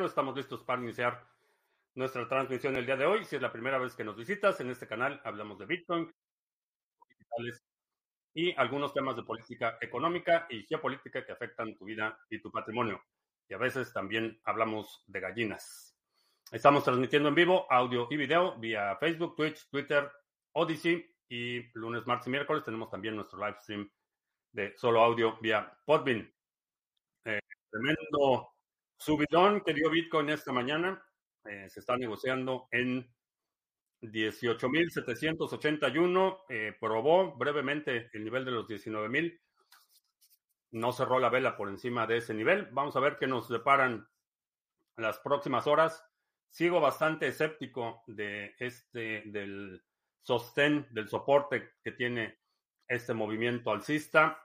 Estamos listos para iniciar nuestra transmisión el día de hoy. Si es la primera vez que nos visitas, en este canal hablamos de Bitcoin, digitales y algunos temas de política económica y geopolítica que afectan tu vida y tu patrimonio. Y a veces también hablamos de gallinas. Estamos transmitiendo en vivo audio y video vía Facebook, Twitch, Twitter, Odyssey y lunes, martes y miércoles tenemos también nuestro live stream de solo audio vía Podbean. Eh, tremendo subidón que dio Bitcoin esta mañana. Eh, se está negociando en 18.781. Eh, probó brevemente el nivel de los 19.000. No cerró la vela por encima de ese nivel. Vamos a ver qué nos deparan las próximas horas. Sigo bastante escéptico de este, del sostén, del soporte que tiene este movimiento alcista.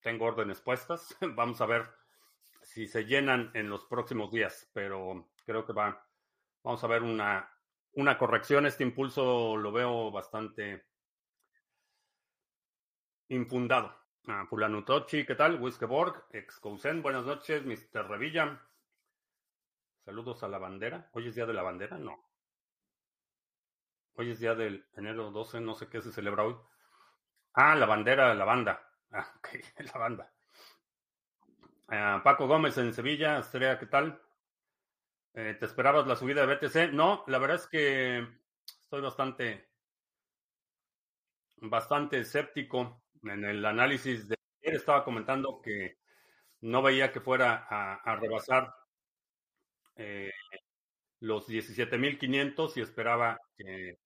Tengo órdenes puestas. Vamos a ver si se llenan en los próximos días, pero creo que va. Vamos a ver una, una corrección. Este impulso lo veo bastante infundado. Ah, Pulanutochi, ¿qué tal? Wiskeborg, Excousen, buenas noches, Mr. Revilla. Saludos a la bandera. ¿Hoy es día de la bandera? No. Hoy es día del enero 12, no sé qué se celebra hoy. Ah, la bandera, la banda. Ah, ok, la banda. Ah, Paco Gómez en Sevilla, Estrella, ¿qué tal? Eh, ¿Te esperabas la subida de BTC? No, la verdad es que estoy bastante, bastante escéptico en el análisis de. Estaba comentando que no veía que fuera a, rebasar eh, los 17.500 y esperaba que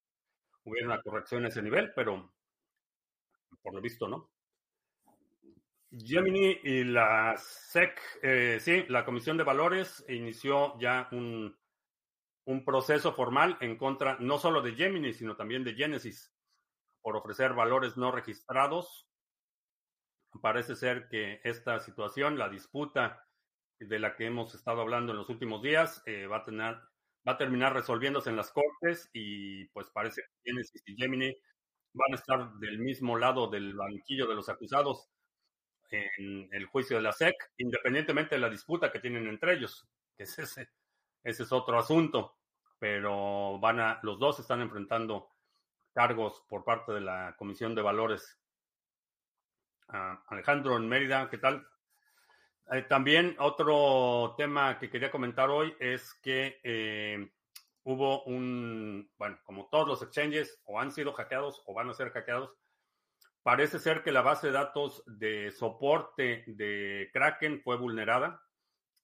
hubiera una corrección a ese nivel, pero por lo visto no. Gemini y la SEC, eh, sí, la Comisión de Valores inició ya un, un, proceso formal en contra no solo de Gemini, sino también de Genesis por ofrecer valores no registrados. Parece ser que esta situación, la disputa de la que hemos estado hablando en los últimos días, eh, va a tener va a terminar resolviéndose en las cortes y pues parece que Genesis y Gemini van a estar del mismo lado del banquillo de los acusados en el juicio de la SEC, independientemente de la disputa que tienen entre ellos, que es ese, ese es otro asunto, pero van a, los dos están enfrentando cargos por parte de la Comisión de Valores. Uh, Alejandro en Mérida, ¿qué tal? Eh, también otro tema que quería comentar hoy es que eh, hubo un, bueno, como todos los exchanges o han sido hackeados o van a ser hackeados, parece ser que la base de datos de soporte de Kraken fue vulnerada.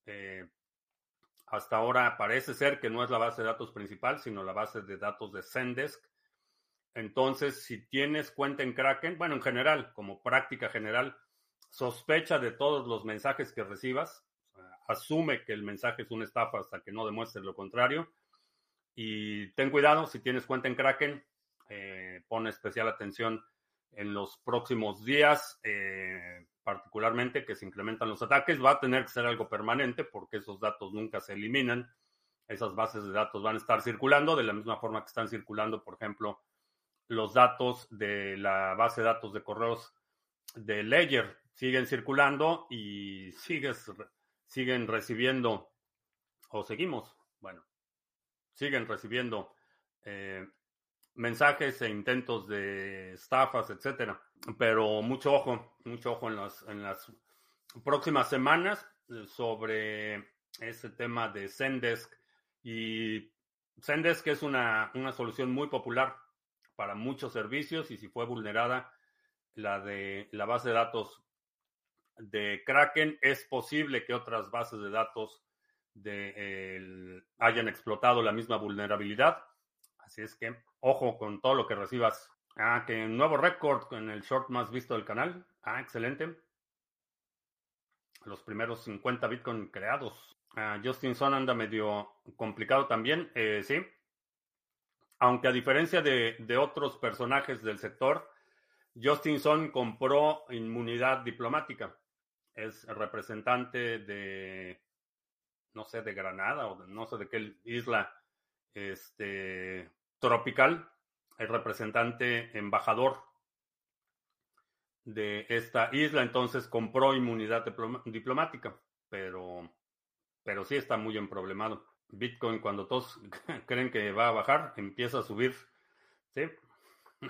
Eh, hasta ahora parece ser que no es la base de datos principal, sino la base de datos de Zendesk. Entonces, si tienes cuenta en Kraken, bueno, en general, como práctica general, sospecha de todos los mensajes que recibas, asume que el mensaje es una estafa hasta que no demuestre lo contrario. Y ten cuidado, si tienes cuenta en Kraken, eh, pone especial atención en los próximos días, eh, particularmente que se incrementan los ataques. Va a tener que ser algo permanente porque esos datos nunca se eliminan. Esas bases de datos van a estar circulando de la misma forma que están circulando, por ejemplo, los datos de la base de datos de correos de Ledger siguen circulando y sigues, siguen recibiendo, o seguimos, bueno, siguen recibiendo eh, mensajes e intentos de estafas, etcétera. Pero mucho ojo, mucho ojo en las, en las próximas semanas sobre ese tema de Zendesk. Y Zendesk es una, una solución muy popular para muchos servicios y si fue vulnerada la de la base de datos de Kraken, es posible que otras bases de datos de, hayan explotado la misma vulnerabilidad. Así es que, ojo con todo lo que recibas. Ah, que nuevo récord en el short más visto del canal. Ah, excelente. Los primeros 50 Bitcoin creados. Ah, Justin Son anda medio complicado también, eh, sí. Aunque a diferencia de, de otros personajes del sector, Justin Son compró inmunidad diplomática es representante de, no sé, de Granada o no sé de qué isla este, tropical, el representante embajador de esta isla, entonces compró inmunidad diplomática, pero pero sí está muy emproblemado. Bitcoin, cuando todos creen que va a bajar, empieza a subir. Sí,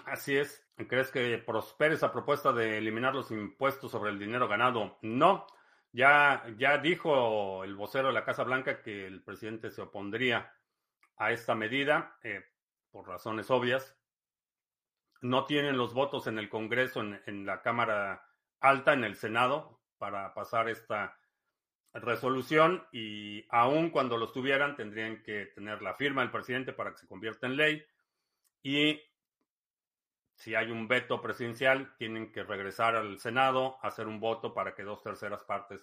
así es. ¿Crees que prospere esa propuesta de eliminar los impuestos sobre el dinero ganado? No. Ya, ya dijo el vocero de la Casa Blanca que el presidente se opondría a esta medida eh, por razones obvias. No tienen los votos en el Congreso, en, en la Cámara Alta, en el Senado, para pasar esta resolución y aun cuando los tuvieran tendrían que tener la firma del presidente para que se convierta en ley y si hay un veto presidencial tienen que regresar al Senado hacer un voto para que dos terceras partes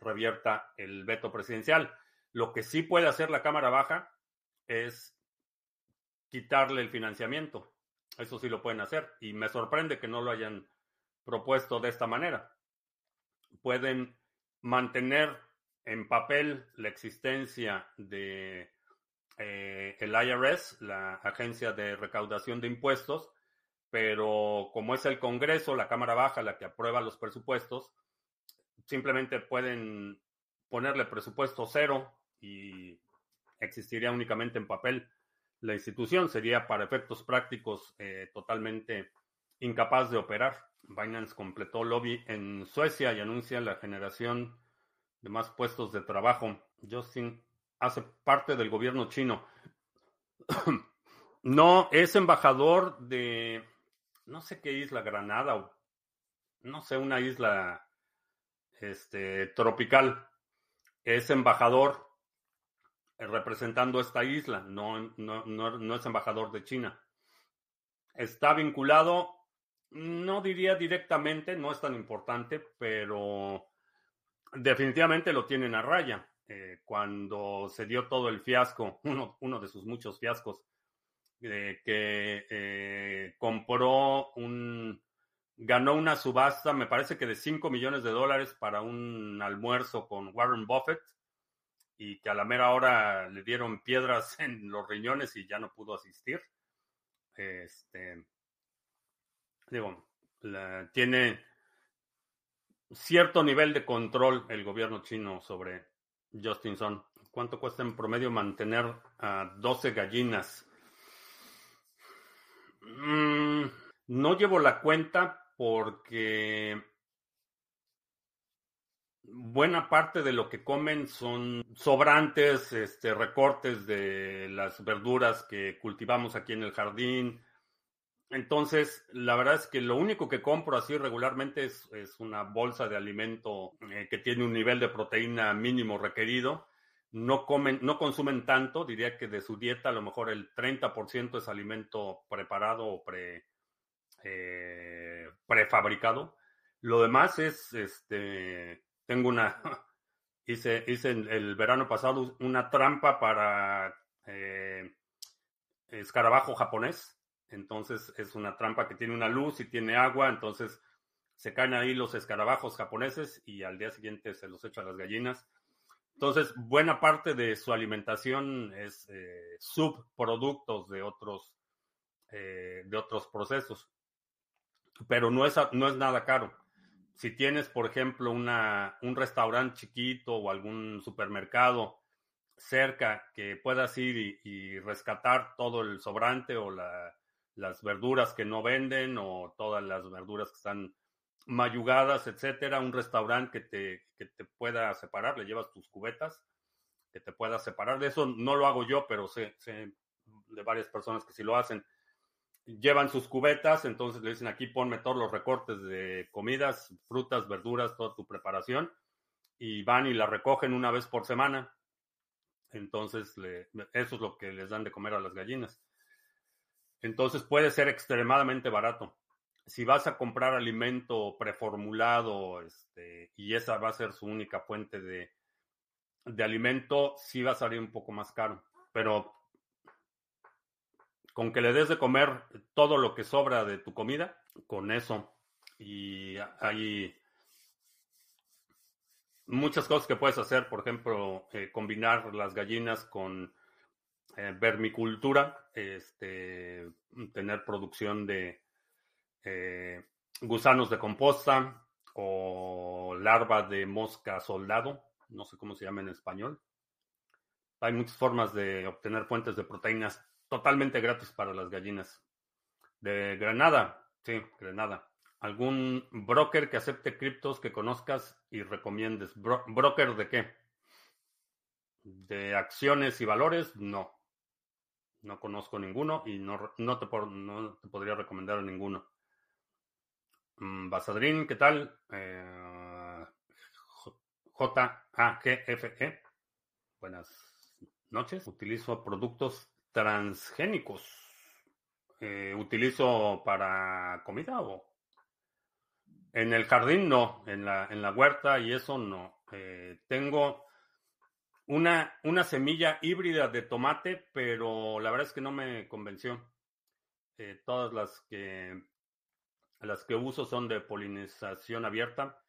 revierta el veto presidencial. Lo que sí puede hacer la Cámara Baja es quitarle el financiamiento. Eso sí lo pueden hacer y me sorprende que no lo hayan propuesto de esta manera. Pueden mantener en papel la existencia de eh, el IRS, la Agencia de Recaudación de Impuestos, pero como es el Congreso, la Cámara Baja, la que aprueba los presupuestos, simplemente pueden ponerle presupuesto cero y existiría únicamente en papel. La institución sería para efectos prácticos eh, totalmente incapaz de operar. Binance completó lobby en Suecia y anuncia la generación de más puestos de trabajo. Justin hace parte del gobierno chino. no, es embajador de no sé qué isla, Granada o no sé, una isla este, tropical. Es embajador representando esta isla, no, no, no es embajador de China. Está vinculado no diría directamente, no es tan importante, pero definitivamente lo tienen a raya. Eh, cuando se dio todo el fiasco, uno, de sus muchos fiascos, que eh, compró un, ganó una subasta, me parece que de 5 millones de dólares para un almuerzo con Warren Buffett y que a la mera hora le dieron piedras en los riñones y ya no pudo asistir. Este, digo, tiene cierto nivel de control el gobierno chino sobre Justin Sun. ¿Cuánto cuesta en promedio mantener a 12 gallinas? Mm, no llevo la cuenta porque buena parte de lo que comen son sobrantes, este, recortes de las verduras que cultivamos aquí en el jardín, entonces, la verdad es que lo único que compro así regularmente es, una bolsa de alimento eh, que tiene un nivel de proteína mínimo requerido. No comen, no consumen tanto, diría que de su dieta a lo mejor el 30% es alimento preparado o eh, prefabricado. Lo demás es, este, tengo una, hice, hice el, verano pasado una trampa para eh, escarabajo japonés entonces es una trampa que tiene una luz y tiene agua, entonces se caen ahí los escarabajos japoneses y al día siguiente se los echa a las gallinas. Entonces, buena parte de su alimentación es eh, subproductos de otros, eh, de otros procesos. Pero no es, no es nada caro. Si tienes, por ejemplo, una, un restaurante chiquito o algún supermercado cerca que puedas ir y rescatar todo el sobrante o la, las verduras que no venden o todas las verduras que están mayugadas, etcétera, un restaurante que te, que te pueda separar, le llevas tus cubetas, que te pueda separar. De eso no lo hago yo, pero sé, sé de varias personas que sí lo hacen. Llevan sus cubetas, entonces le dicen aquí ponme todos los recortes de comidas, frutas, verduras, toda tu preparación, y van y la recogen una vez por semana. Entonces, eso es lo que les dan de comer a las gallinas. Entonces puede ser extremadamente barato. Si vas a comprar alimento preformulado este, y esa va a ser su única fuente de, de alimento, sí va a salir un poco más caro. Pero con que le des de comer todo lo que sobra de tu comida, con eso. Y hay muchas cosas que puedes hacer, por ejemplo, eh, combinar las gallinas con eh, vermicultura, este, tener producción de eh, gusanos de composta o larva de mosca soldado. no sé cómo se llama en español. Hay muchas formas de obtener fuentes de proteínas totalmente gratis para las gallinas. De Granada, sí, Granada. ¿Algún broker que acepte criptos que conozcas y recomiendes? ¿Broker de qué? ¿De acciones y valores? No. No conozco ninguno y no, no, te, no te podría recomendar a ninguno. Mm, Basadrin, ¿qué tal? Eh, J-A-G-F-E. Buenas noches. Utilizo productos transgénicos. Eh, ¿Utilizo para comida o? En el jardín no, en la, en la huerta y eso no. Eh, tengo una, una semilla híbrida de tomate, pero la verdad es que no me convenció. Eh, todas las que, las que uso son de polinización abierta.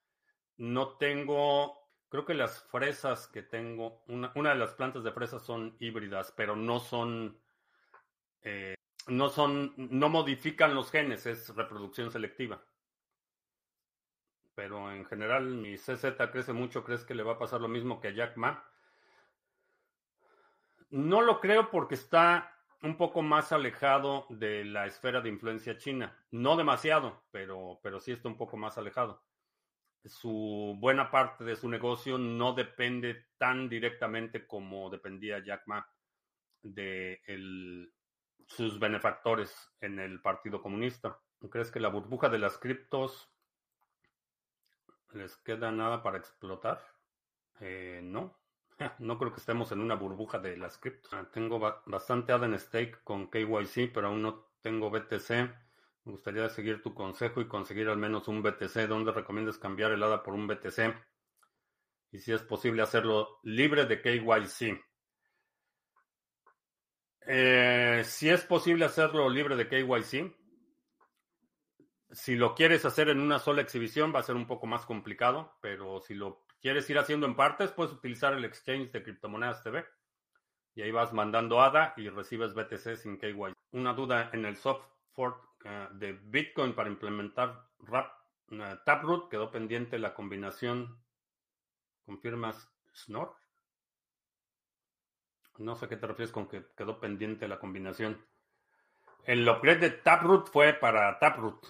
No tengo, creo que las fresas que tengo, una, una de las plantas de fresas son híbridas, pero no son, eh, no son, no modifican los genes, es reproducción selectiva. Pero en general mi CZ crece mucho, ¿crees que le va a pasar lo mismo que a Jack Ma? No lo creo porque está un poco más alejado de la esfera de influencia china. No demasiado, pero, pero sí está un poco más alejado. Su buena parte de su negocio no depende tan directamente como dependía Jack Ma de sus benefactores en el Partido Comunista. ¿Crees que la burbuja de las criptos les queda nada para explotar? Eh, no, No creo que estemos en una burbuja de las criptos. Ah, tengo bastante ADA en stake con KYC, pero aún no tengo BTC. Me gustaría seguir tu consejo y conseguir al menos un BTC. ¿Dónde recomiendas cambiar el ADA por un BTC? Y si es posible hacerlo libre de KYC. Eh, si es posible hacerlo libre de KYC, si lo quieres hacer en una sola exhibición va a ser un poco más complicado, pero si lo quieres ir haciendo en partes, puedes utilizar el exchange de criptomonedas TV. Y ahí vas mandando ADA y recibes BTC sin KYC. Una duda en el soft fork de Bitcoin para implementar RAP, uh, Taproot quedó pendiente la combinación. ¿Confirmas Snor? No sé qué te refieres con que quedó pendiente la combinación. El upgrade de Taproot fue para Taproot.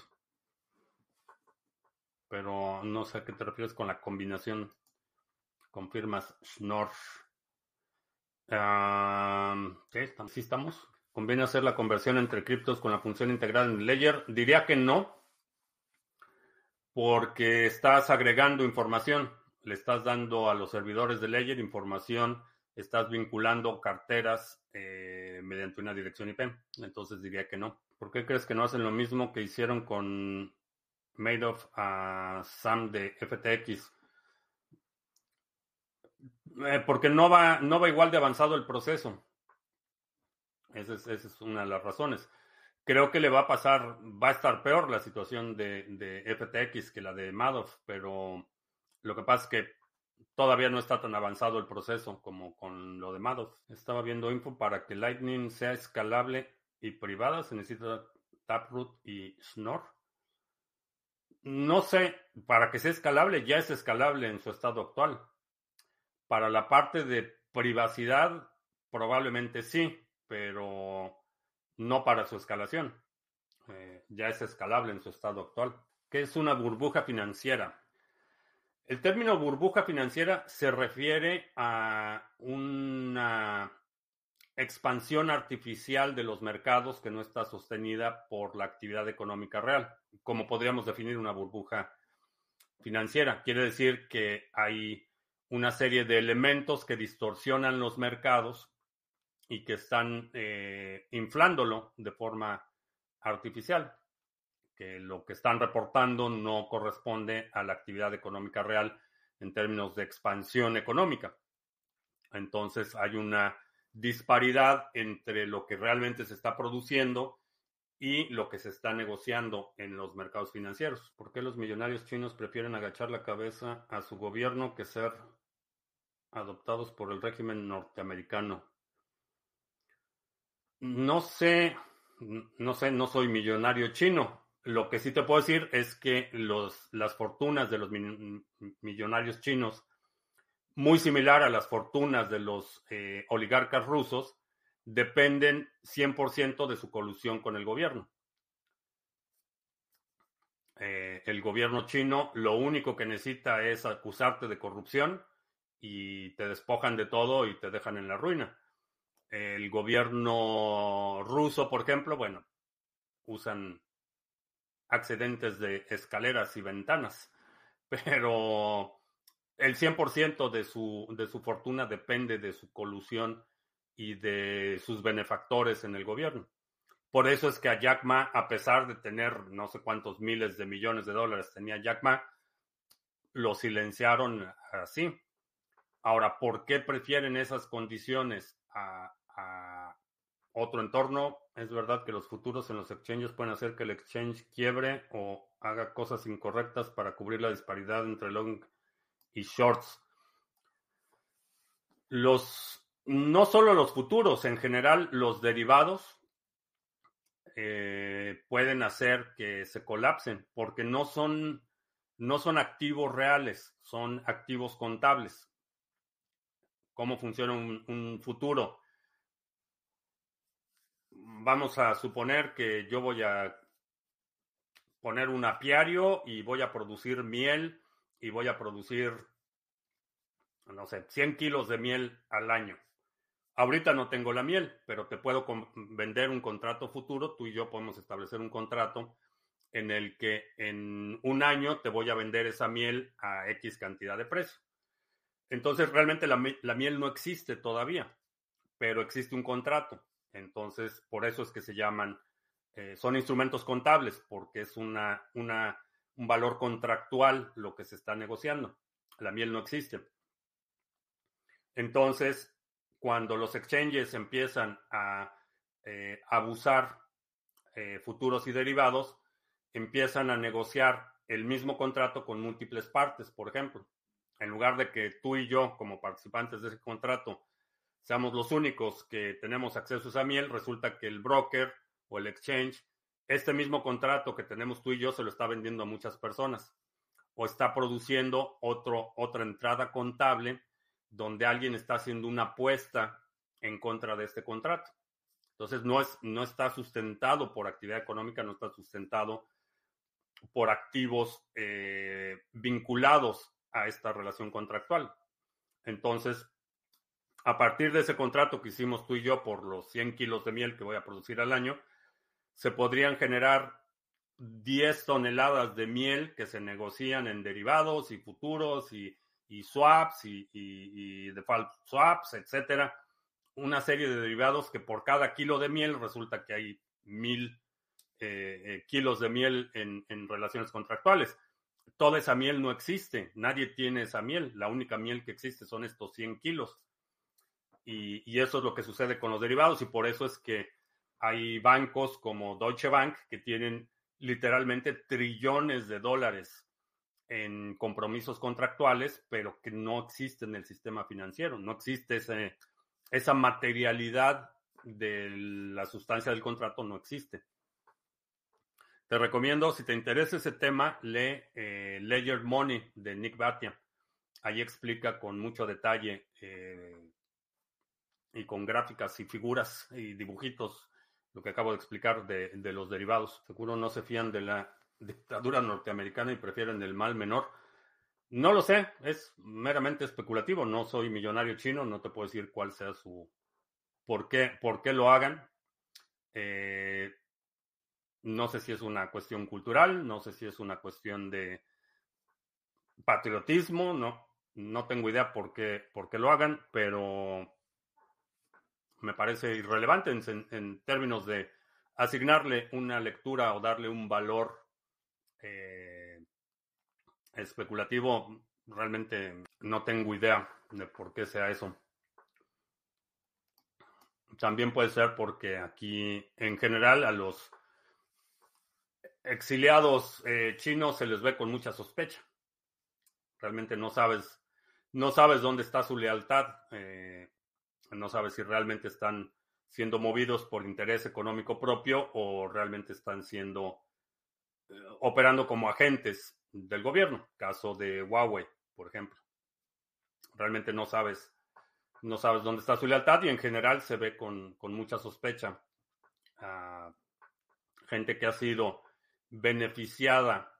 Pero no sé a qué te refieres con la combinación. Confirmas Schnorr. ¿Sí estamos? ¿Conviene hacer la conversión entre criptos con la función integrada en Ledger? Diría que no, porque estás agregando información. Le estás dando a los servidores de Ledger información, estás vinculando carteras eh, mediante una dirección IP. Entonces diría que no. ¿Por qué crees que no hacen lo mismo que hicieron con Madoff a Sam de FTX? Eh, porque no va, no va igual de avanzado el proceso. Esa es, una de las razones. Creo que le va a pasar, va a estar peor la situación de, de FTX que la de Madoff, pero lo que pasa es que todavía no está tan avanzado el proceso como con lo de Madoff. Estaba viendo info para que Lightning sea escalable y privada, se necesita Taproot y Snor. No sé, para que sea escalable, ya es escalable en su estado actual. Para la parte de privacidad, probablemente sí, pero no para su escalación. Eh, ya es escalable en su estado actual. ¿Qué es una burbuja financiera? El término burbuja financiera se refiere a una expansión artificial de los mercados que no está sostenida por la actividad económica real. ¿Cómo podríamos definir una burbuja financiera? Quiere decir que hay una serie de elementos que distorsionan los mercados y que están eh, inflándolo de forma artificial, que lo que están reportando no corresponde a la actividad económica real en términos de expansión económica. Entonces hay una disparidad entre lo que realmente se está produciendo y lo que se está negociando en los mercados financieros. ¿Por qué los millonarios chinos prefieren agachar la cabeza a su gobierno que ser adoptados por el régimen norteamericano. No sé, no sé, no soy millonario chino. Lo que sí te puedo decir es que las fortunas de los millonarios chinos muy similar a las fortunas de los eh, oligarcas rusos, dependen 100% de su colusión con el gobierno. Eh, el gobierno chino lo único que necesita es acusarte de corrupción y te despojan de todo y te dejan en la ruina. El gobierno ruso, por ejemplo, bueno, usan accidentes de escaleras y ventanas, pero el 100% de su, de su fortuna depende de su colusión y de sus benefactores en el gobierno. Por eso es que a Jack Ma, a pesar de tener no sé cuántos miles de millones de dólares tenía Jack Ma, lo silenciaron así. Ahora, ¿por qué prefieren esas condiciones a, otro entorno? Es verdad que los futuros en los exchanges pueden hacer que el exchange quiebre o haga cosas incorrectas para cubrir la disparidad entre long y shorts. Los, no solo los futuros, en general los derivados eh, pueden hacer que se colapsen porque no son, no son activos reales, son activos contables. ¿Cómo funciona un, un futuro? Vamos a suponer que yo voy a poner un apiario y voy a producir miel y voy a producir, no sé, 100 kilos de miel al año. Ahorita no tengo la miel, pero te puedo vender un contrato futuro. Tú y yo podemos establecer un contrato en el que en un año te voy a vender esa miel a X cantidad de precio. Entonces, realmente la, miel no existe todavía, pero existe un contrato. Entonces, por eso es que se llaman, eh, son instrumentos contables, porque es una, una un valor contractual lo que se está negociando. La miel no existe. Entonces, cuando los exchanges empiezan a eh, abusar eh, futuros y derivados, empiezan a negociar el mismo contrato con múltiples partes, por ejemplo. En lugar de que tú y yo, como participantes de ese contrato, seamos los únicos que tenemos acceso a miel, resulta que el broker o el exchange este mismo contrato que tenemos tú y yo se lo está vendiendo a muchas personas o está produciendo otro, otra entrada contable donde alguien está haciendo una apuesta en contra de este contrato. Entonces no, es, no está sustentado por actividad económica, no está sustentado por activos eh, vinculados a esta relación contractual. Entonces, a partir de ese contrato que hicimos tú y yo por los 100 kilos de miel que voy a producir al año, se podrían generar 10 toneladas de miel que se negocian en derivados y futuros y, swaps y, default swaps, etcétera. Una serie de derivados que por cada kilo de miel resulta que hay mil eh, eh, kilos de miel en, relaciones contractuales. Toda esa miel no existe, nadie tiene esa miel, la única miel que existe son estos 100 kilos. Y, eso es lo que sucede con los derivados y por eso es que hay bancos como Deutsche Bank que tienen literalmente trillones de dólares en compromisos contractuales, pero que no existe en el sistema financiero. No existe ese, esa materialidad de la sustancia del contrato, no existe. Te recomiendo, si te interesa ese tema, lee eh, Ledger Money de Nick Batia. Ahí explica con mucho detalle eh, y con gráficas y figuras y dibujitos lo que acabo de explicar de, los derivados. Seguro no se fían de la dictadura norteamericana y prefieren el mal menor. No lo sé, es meramente especulativo. No soy millonario chino, no te puedo decir cuál sea su. por qué, por qué lo hagan. Eh, no sé si es una cuestión cultural, no sé si es una cuestión de patriotismo, no, no tengo idea por qué, por qué lo hagan, pero me parece irrelevante en, términos de asignarle una lectura o darle un valor eh, especulativo. Realmente no tengo idea de por qué sea eso. También puede ser porque aquí en general a los exiliados eh, chinos se les ve con mucha sospecha. Realmente no sabes, no sabes dónde está su lealtad. Eh, no sabe si realmente están siendo movidos por interés económico propio o realmente están siendo eh, operando como agentes del gobierno, caso de Huawei, por ejemplo. realmente no sabes, no sabes dónde está su lealtad y en general se ve con, con mucha sospecha. a gente que ha sido beneficiada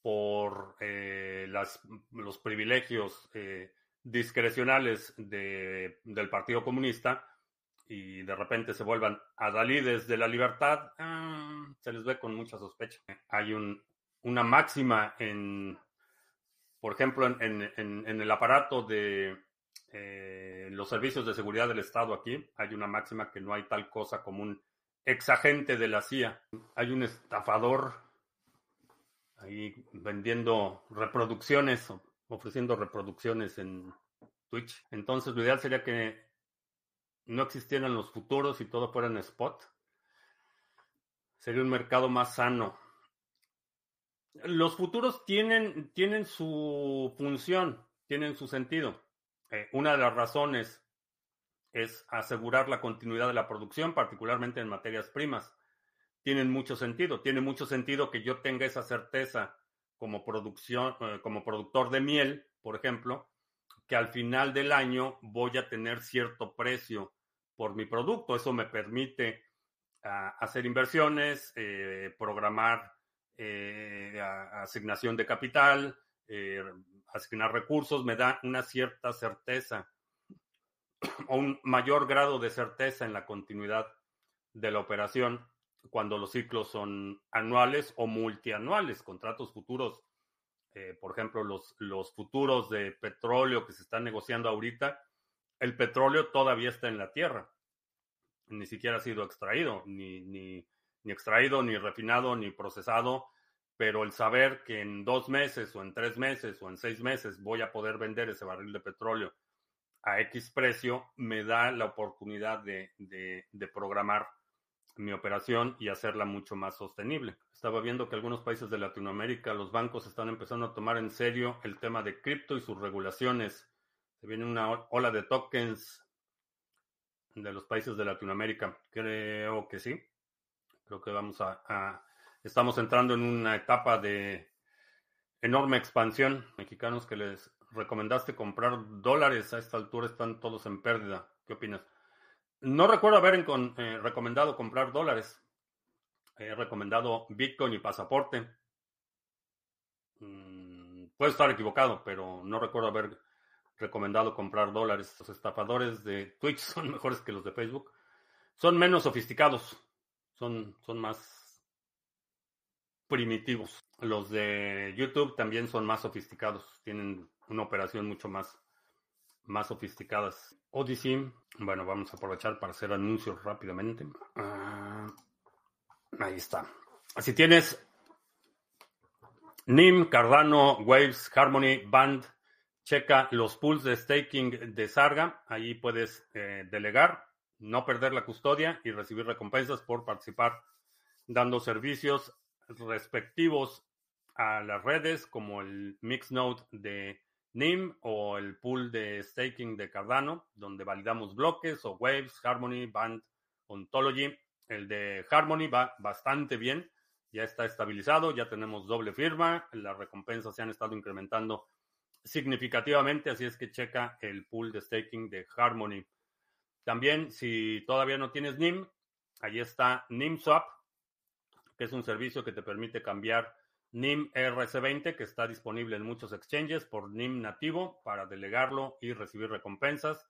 por eh, las, los privilegios eh, discrecionales de, del Partido Comunista y de repente se vuelvan adalides de la libertad, ah, se les ve con mucha sospecha. Hay un, una máxima en, por ejemplo, en, el aparato de eh, los servicios de seguridad del Estado aquí, hay una máxima que no hay tal cosa como un exagente de la CIA. Hay un estafador ahí vendiendo reproducciones, ofreciendo reproducciones en Twitch. Entonces, lo ideal sería que no existieran los futuros y todo fuera en spot, sería un mercado más sano. Los futuros tienen, tienen su función, tienen su sentido. Eh, una de las razones es asegurar la continuidad de la producción, particularmente en materias primas. Tienen mucho sentido. Tiene mucho sentido que yo tenga esa certeza como producción, eh, como productor de miel, por ejemplo, que al final del año voy a tener cierto precio por mi producto. Eso me permite ah, hacer inversiones, eh, programar eh, asignación de capital, asignar recursos, me da una cierta certeza o un mayor grado de certeza en la continuidad de la operación cuando los ciclos son anuales o multianuales, contratos futuros. por ejemplo, los, los futuros de petróleo que se están negociando ahorita, el petróleo todavía está en la tierra. Ni siquiera ha sido extraído, ni, ni, ni extraído, ni refinado, ni procesado. Pero el saber que en dos meses o en tres meses o en seis meses voy a poder vender ese barril de petróleo a X precio me da la oportunidad de, de, programar mi operación y hacerla mucho más sostenible. Estaba viendo que algunos países de Latinoamérica, los bancos están empezando a tomar en serio el tema de cripto y sus regulaciones. Se viene una ola de tokens de los países de Latinoamérica. Creo que sí. Creo que vamos a, estamos entrando en una etapa de enorme expansión. Mexicanos que les recomendaste comprar dólares a esta altura están todos en pérdida. ¿Qué opinas? No recuerdo haber eh, recomendado comprar dólares. He recomendado Bitcoin y pasaporte. Mm, puedo estar equivocado, pero no recuerdo haber recomendado comprar dólares. Los estafadores de Twitch son mejores que los de Facebook. Son menos sofisticados. Son, son más primitivos. Los de YouTube también son más sofisticados. Tienen una operación mucho más, más sofisticadas. Odyssey. Bueno, vamos a aprovechar para hacer anuncios rápidamente. Ah, ahí está. Si tienes NIM, Cardano, Waves, Harmony, Band, Checa los pools de staking de Sarga. Ahí puedes eh, delegar, no perder la custodia y recibir recompensas por participar dando servicios respectivos a las redes como el Mixnode de NIM o el pool de staking de Cardano, donde validamos bloques o Waves, Harmony, Band, Ontology. El de Harmony va bastante bien, ya está estabilizado, ya tenemos doble firma, las recompensas se han estado incrementando significativamente, así es que checa el pool de staking de Harmony. También, si todavía no tienes NIM, ahí está NIMSwap, que es un servicio que te permite cambiar NIM RC20, que está disponible en muchos exchanges, por NIM nativo para delegarlo y recibir recompensas.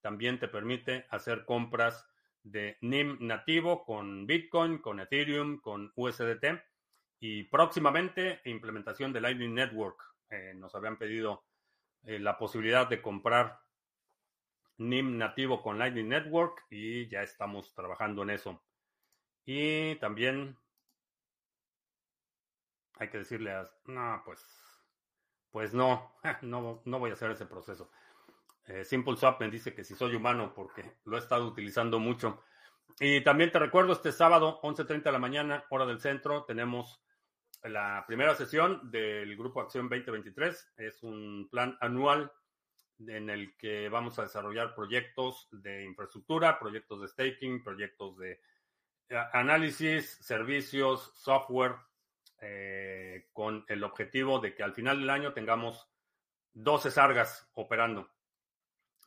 También te permite hacer compras de NIM nativo con Bitcoin, con Ethereum, con USDT y próximamente implementación de Lightning Network. Eh, nos habían pedido eh, la posibilidad de comprar NIM nativo con Lightning Network y ya estamos trabajando en eso. Y también hay que decirle a, no, pues, pues no, no, no voy a hacer ese proceso. Eh, Simple Swap me dice que si soy humano porque lo he estado utilizando mucho. Y también te recuerdo, este sábado, 11.30 de la mañana, hora del centro, tenemos la primera sesión del Grupo Acción 2023 es un plan anual en el que vamos a desarrollar proyectos de infraestructura, proyectos de staking, proyectos de eh, análisis, servicios, software, eh, con el objetivo de que al final del año tengamos 12 sargas operando.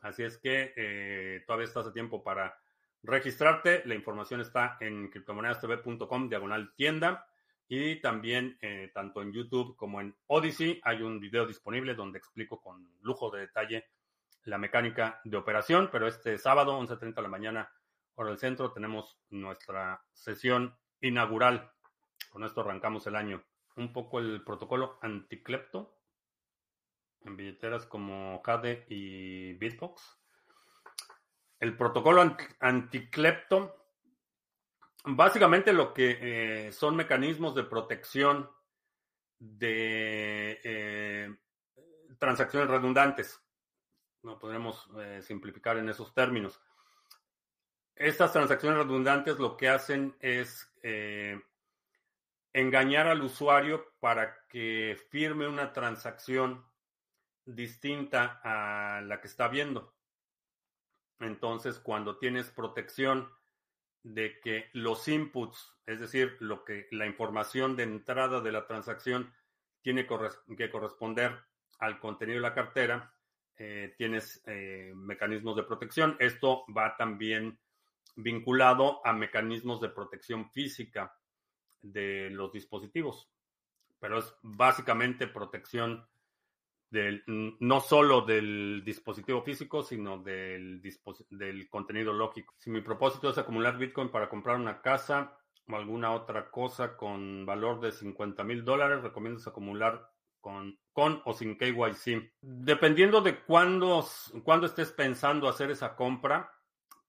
Así es que eh, todavía estás a tiempo para registrarte. La información está en criptomonedastv.com diagonal tienda. Y también, eh, tanto en YouTube como en Odyssey, hay un video disponible donde explico con lujo de detalle la mecánica de operación. Pero este sábado, 11.30 de la mañana, hora del centro, tenemos nuestra sesión inaugural. Con esto arrancamos el año. Un poco el protocolo anticlepto en billeteras como Jade y Bitbox. El protocolo anticlepto Básicamente lo que eh, son mecanismos de protección de eh, transacciones redundantes. No podremos eh, simplificar en esos términos. Estas transacciones redundantes lo que hacen es engañar al usuario para que firme una transacción distinta a la que está viendo. Entonces, cuando tienes protección de que los inputs, es decir, lo que la información de entrada de la transacción tiene que corresponder al contenido de la cartera, eh, tienes eh, mecanismos de protección. Esto va también vinculado a mecanismos de protección física de los dispositivos, pero es básicamente protección no solo del dispositivo físico, sino del, del contenido lógico. Si mi propósito es acumular Bitcoin para comprar una casa o alguna otra cosa con valor de 50 mil dólares, recomiendas acumular con, con o sin KYC. Dependiendo de cuándo, cuándo estés pensando hacer esa compra,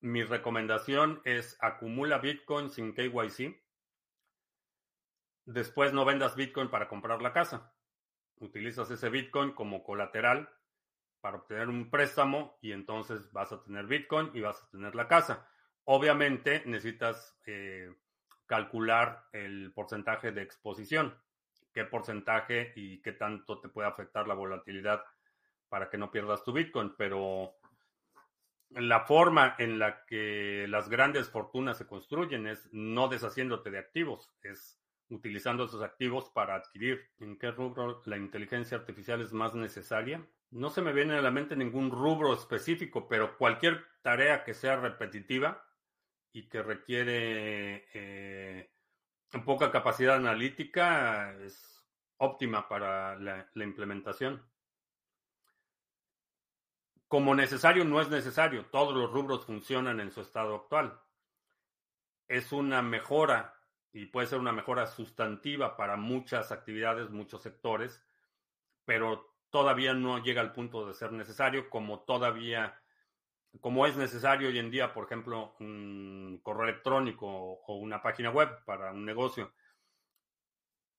mi recomendación es acumula Bitcoin sin KYC. Después no vendas Bitcoin para comprar la casa. Utilizas ese Bitcoin como colateral para obtener un préstamo y entonces vas a tener Bitcoin y vas a tener la casa. Obviamente necesitas eh, calcular el porcentaje de exposición, qué porcentaje y qué tanto te puede afectar la volatilidad para que no pierdas tu Bitcoin, pero la forma en la que las grandes fortunas se construyen es no deshaciéndote de activos, es utilizando esos activos para adquirir. ¿En qué rubro la inteligencia artificial es más necesaria? No se me viene a la mente ningún rubro específico, pero cualquier tarea que sea repetitiva y que requiere eh, poca capacidad analítica es óptima para la implementación. Como necesario no es necesario, todos los rubros funcionan en su estado actual. Es una mejora y puede ser una mejora sustantiva para muchas actividades, muchos sectores, pero todavía no llega al punto de ser necesario, como todavía, como es necesario hoy en día, por ejemplo, un correo electrónico o una página web para un negocio.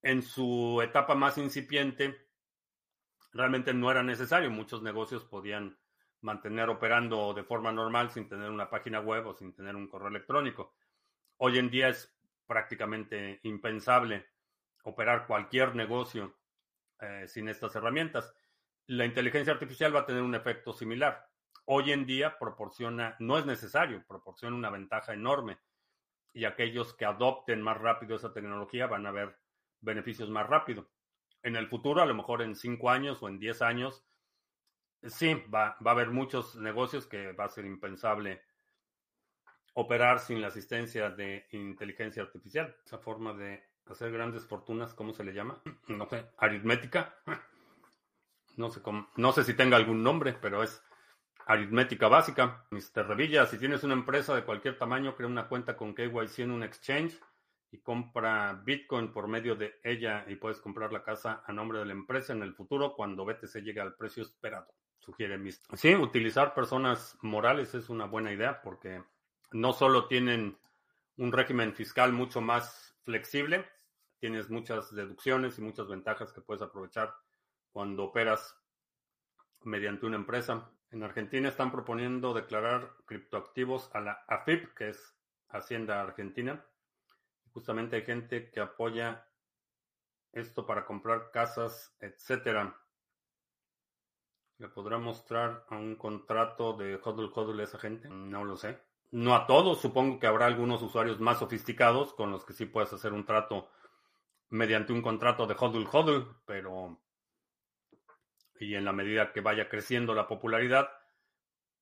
En su etapa más incipiente, realmente no era necesario. Muchos negocios podían mantener operando de forma normal sin tener una página web o sin tener un correo electrónico. Hoy en día es prácticamente impensable operar cualquier negocio eh, sin estas herramientas. La inteligencia artificial va a tener un efecto similar. Hoy en día proporciona, no es necesario, proporciona una ventaja enorme y aquellos que adopten más rápido esa tecnología van a ver beneficios más rápido. En el futuro, a lo mejor en cinco años o en diez años, sí, va, va a haber muchos negocios que va a ser impensable operar sin la asistencia de inteligencia artificial. Esa forma de hacer grandes fortunas, ¿cómo se le llama? No sé, aritmética. No sé, cómo, no sé si tenga algún nombre, pero es aritmética básica. Mr. Revilla, si tienes una empresa de cualquier tamaño, crea una cuenta con KYC en un exchange y compra Bitcoin por medio de ella y puedes comprar la casa a nombre de la empresa en el futuro cuando BTC llegue al precio esperado. Sugiere Mr. Sí, utilizar personas morales es una buena idea porque no solo tienen un régimen fiscal mucho más flexible, tienes muchas deducciones y muchas ventajas que puedes aprovechar cuando operas mediante una empresa. En Argentina están proponiendo declarar criptoactivos a la AFIP, que es Hacienda Argentina. Justamente hay gente que apoya esto para comprar casas, etcétera. ¿Le podrá mostrar a un contrato de HODL HODL esa gente? No lo sé. No a todos, supongo que habrá algunos usuarios más sofisticados con los que sí puedes hacer un trato mediante un contrato de hodl hodl, pero y en la medida que vaya creciendo la popularidad,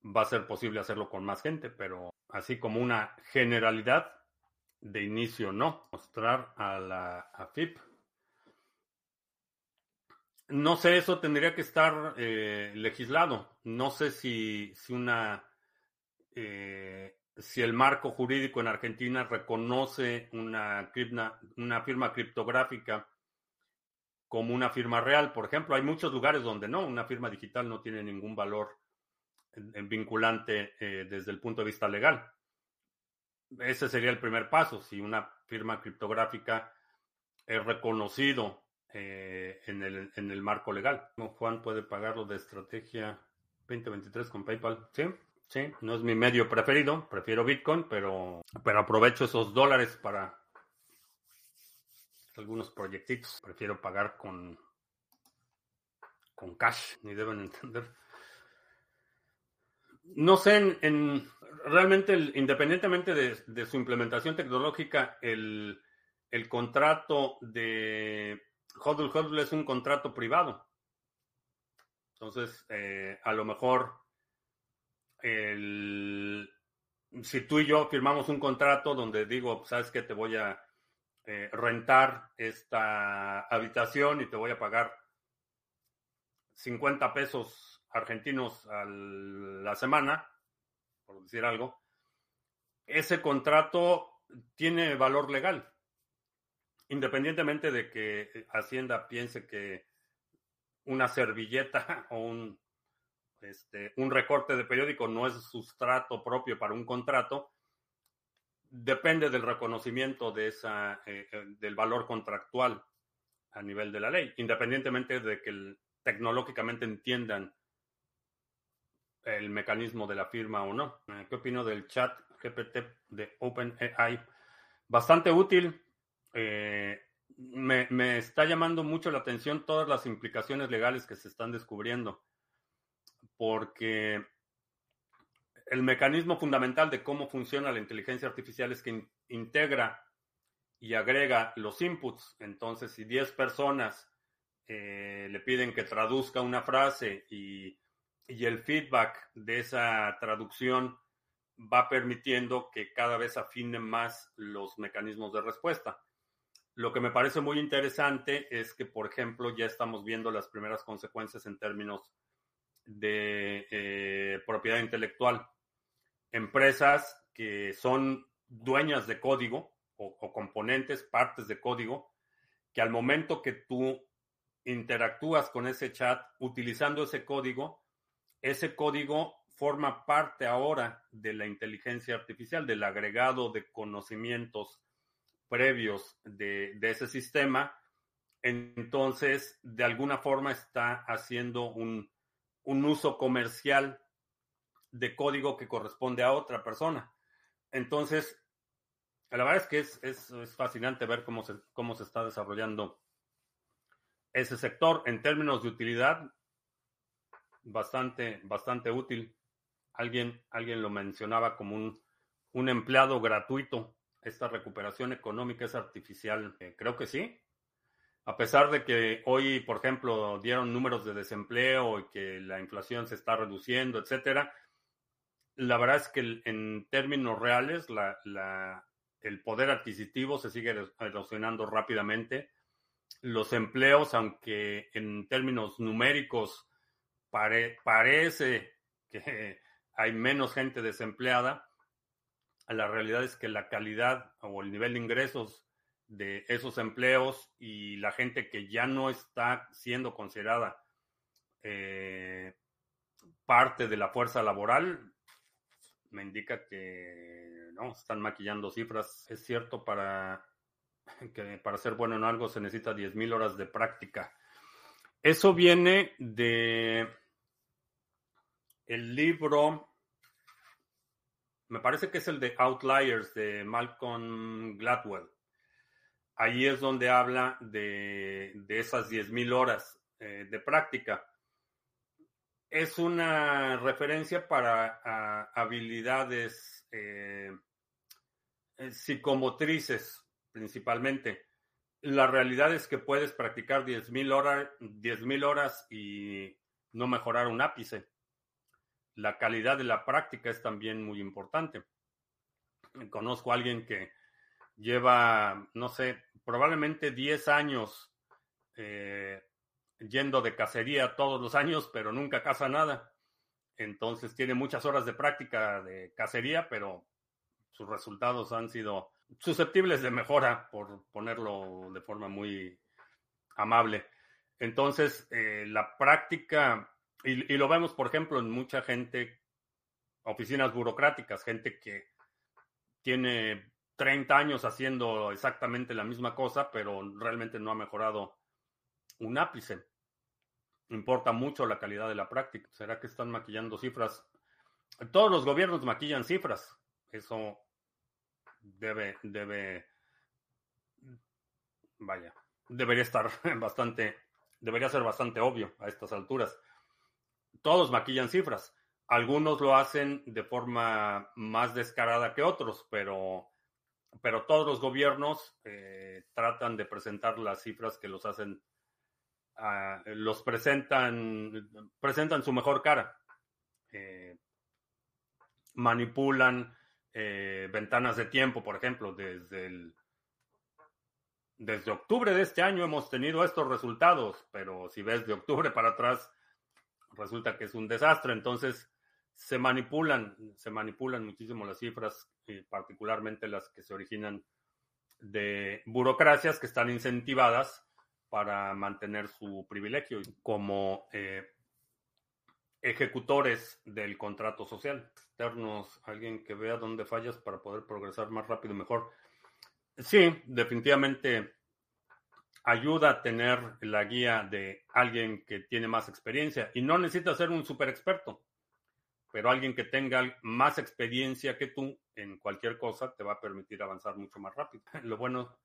va a ser posible hacerlo con más gente, pero así como una generalidad, de inicio no. Mostrar a la AFIP. No sé, eso tendría que estar eh, legislado. No sé si, si una eh, si el marco jurídico en Argentina reconoce una, una firma criptográfica como una firma real. Por ejemplo, hay muchos lugares donde no, una firma digital no tiene ningún valor vinculante eh, desde el punto de vista legal. Ese sería el primer paso, si una firma criptográfica es reconocido eh, en, el, en el marco legal. Juan puede pagarlo de estrategia 2023 con PayPal. Sí, sí, no es mi medio preferido, prefiero Bitcoin, pero, pero aprovecho esos dólares para algunos proyectitos. Prefiero pagar con, con cash, ni deben entender. No sé, en, realmente, independientemente de, su implementación tecnológica, el, contrato de Hodl Hodl es un contrato privado. Entonces, eh, a lo mejor, si tú y yo firmamos un contrato donde digo, sabes que te voy a eh, rentar esta habitación y te voy a pagar 50 pesos argentinos a la semana, por decir algo, ese contrato tiene valor legal, independientemente de que Hacienda piense que una servilleta o un, este, un recorte de periódico no es sustrato propio para un contrato, depende del reconocimiento de esa, eh, eh, del valor contractual a nivel de la ley, independientemente de que tecnológicamente entiendan el mecanismo de la firma o no. Eh, ¿Qué opino del chat GPT de OpenAI? Bastante útil. me, me, está llamando mucho la atención todas las implicaciones legales que se están descubriendo, porque el mecanismo fundamental de cómo funciona la inteligencia artificial es que integra y agrega los inputs. Entonces, si 10 personas eh, le piden que traduzca una frase y, y, el feedback de esa traducción va permitiendo que cada vez afinen más los mecanismos de respuesta. Lo que me parece muy interesante es que, por ejemplo, ya estamos viendo las primeras consecuencias en términos de eh, propiedad intelectual empresas que son dueñas de código o, componentes, partes de código, que al momento que tú interactúas con ese chat utilizando ese código, ese código forma parte ahora de la inteligencia artificial, del agregado de conocimientos previos de, de, ese sistema. Entonces, de alguna forma está haciendo un, un uso comercial de código que corresponde a otra persona. Entonces, la verdad es que es, es, fascinante ver cómo se, cómo se está desarrollando ese sector en términos de utilidad, bastante, bastante útil. Alguien, alguien lo mencionaba como un, un empleado gratuito. Esta recuperación económica es artificial. Eh, creo que sí. A pesar de que hoy, por ejemplo, dieron números de desempleo y que la inflación se está reduciendo, etcétera, la verdad es que en términos reales el poder adquisitivo se sigue erosionando rápidamente. Los empleos, aunque en términos numéricos parece que hay menos gente desempleada, la realidad es que la calidad o el nivel de ingresos de esos empleos y la gente que ya no está siendo considerada eh, parte de la fuerza laboral me indica que no, están maquillando cifras. Es cierto, para, que para ser bueno en algo se necesita 10.000 horas de práctica. Eso viene de el libro, me parece que es el de Outliers de Malcolm Gladwell. Ahí es donde habla de, de esas 10.000 horas eh, de práctica es una referencia para habilidades eh, eh, psicomotrices principalmente. La realidad es que puedes practicar 10.000 horas, horas y no mejorar un ápice. la calidad de la práctica es también muy importante. Conozco a alguien que lleva, no sé, probablemente 10 años eh, yendo de cacería todos los años, pero nunca caza nada. Entonces tiene muchas horas de práctica de cacería, pero sus resultados han sido susceptibles de mejora, por ponerlo de forma muy amable. Entonces, eh, la práctica, y, y, lo vemos, por ejemplo, en mucha gente, oficinas burocráticas, gente que tiene 30 años haciendo exactamente la misma cosa, pero realmente no ha mejorado un ápice. Importa mucho la calidad de la práctica. ¿Será que están maquillando cifras? Todos los gobiernos maquillan cifras. Eso debe, debe, vaya, debería estar bastante, debería ser bastante obvio a estas alturas. Todos maquillan cifras. Algunos lo hacen de forma más descarada que otros, pero, pero todos los gobiernos eh, tratan de presentar las cifras que los hacen, uh, los presentan, presentan su mejor cara. Eh, manipulan eh, ventanas de tiempo, por ejemplo, desde el desde octubre de este año hemos tenido estos resultados, pero si ves de octubre para atrás, resulta que es un desastre. Entonces, se manipulan, se manipulan muchísimo las cifras, particularmente las que se originan de burocracias que están incentivadas para mantener su privilegio como eh, ejecutores del contrato social. Externos, alguien que vea dónde fallas para poder progresar más rápido y mejor. Sí, definitivamente ayuda a tener la guía de alguien que tiene más experiencia y no necesita ser un super experto, pero alguien que tenga más experiencia que tú en cualquier cosa te va a permitir avanzar mucho más rápido. Lo bueno,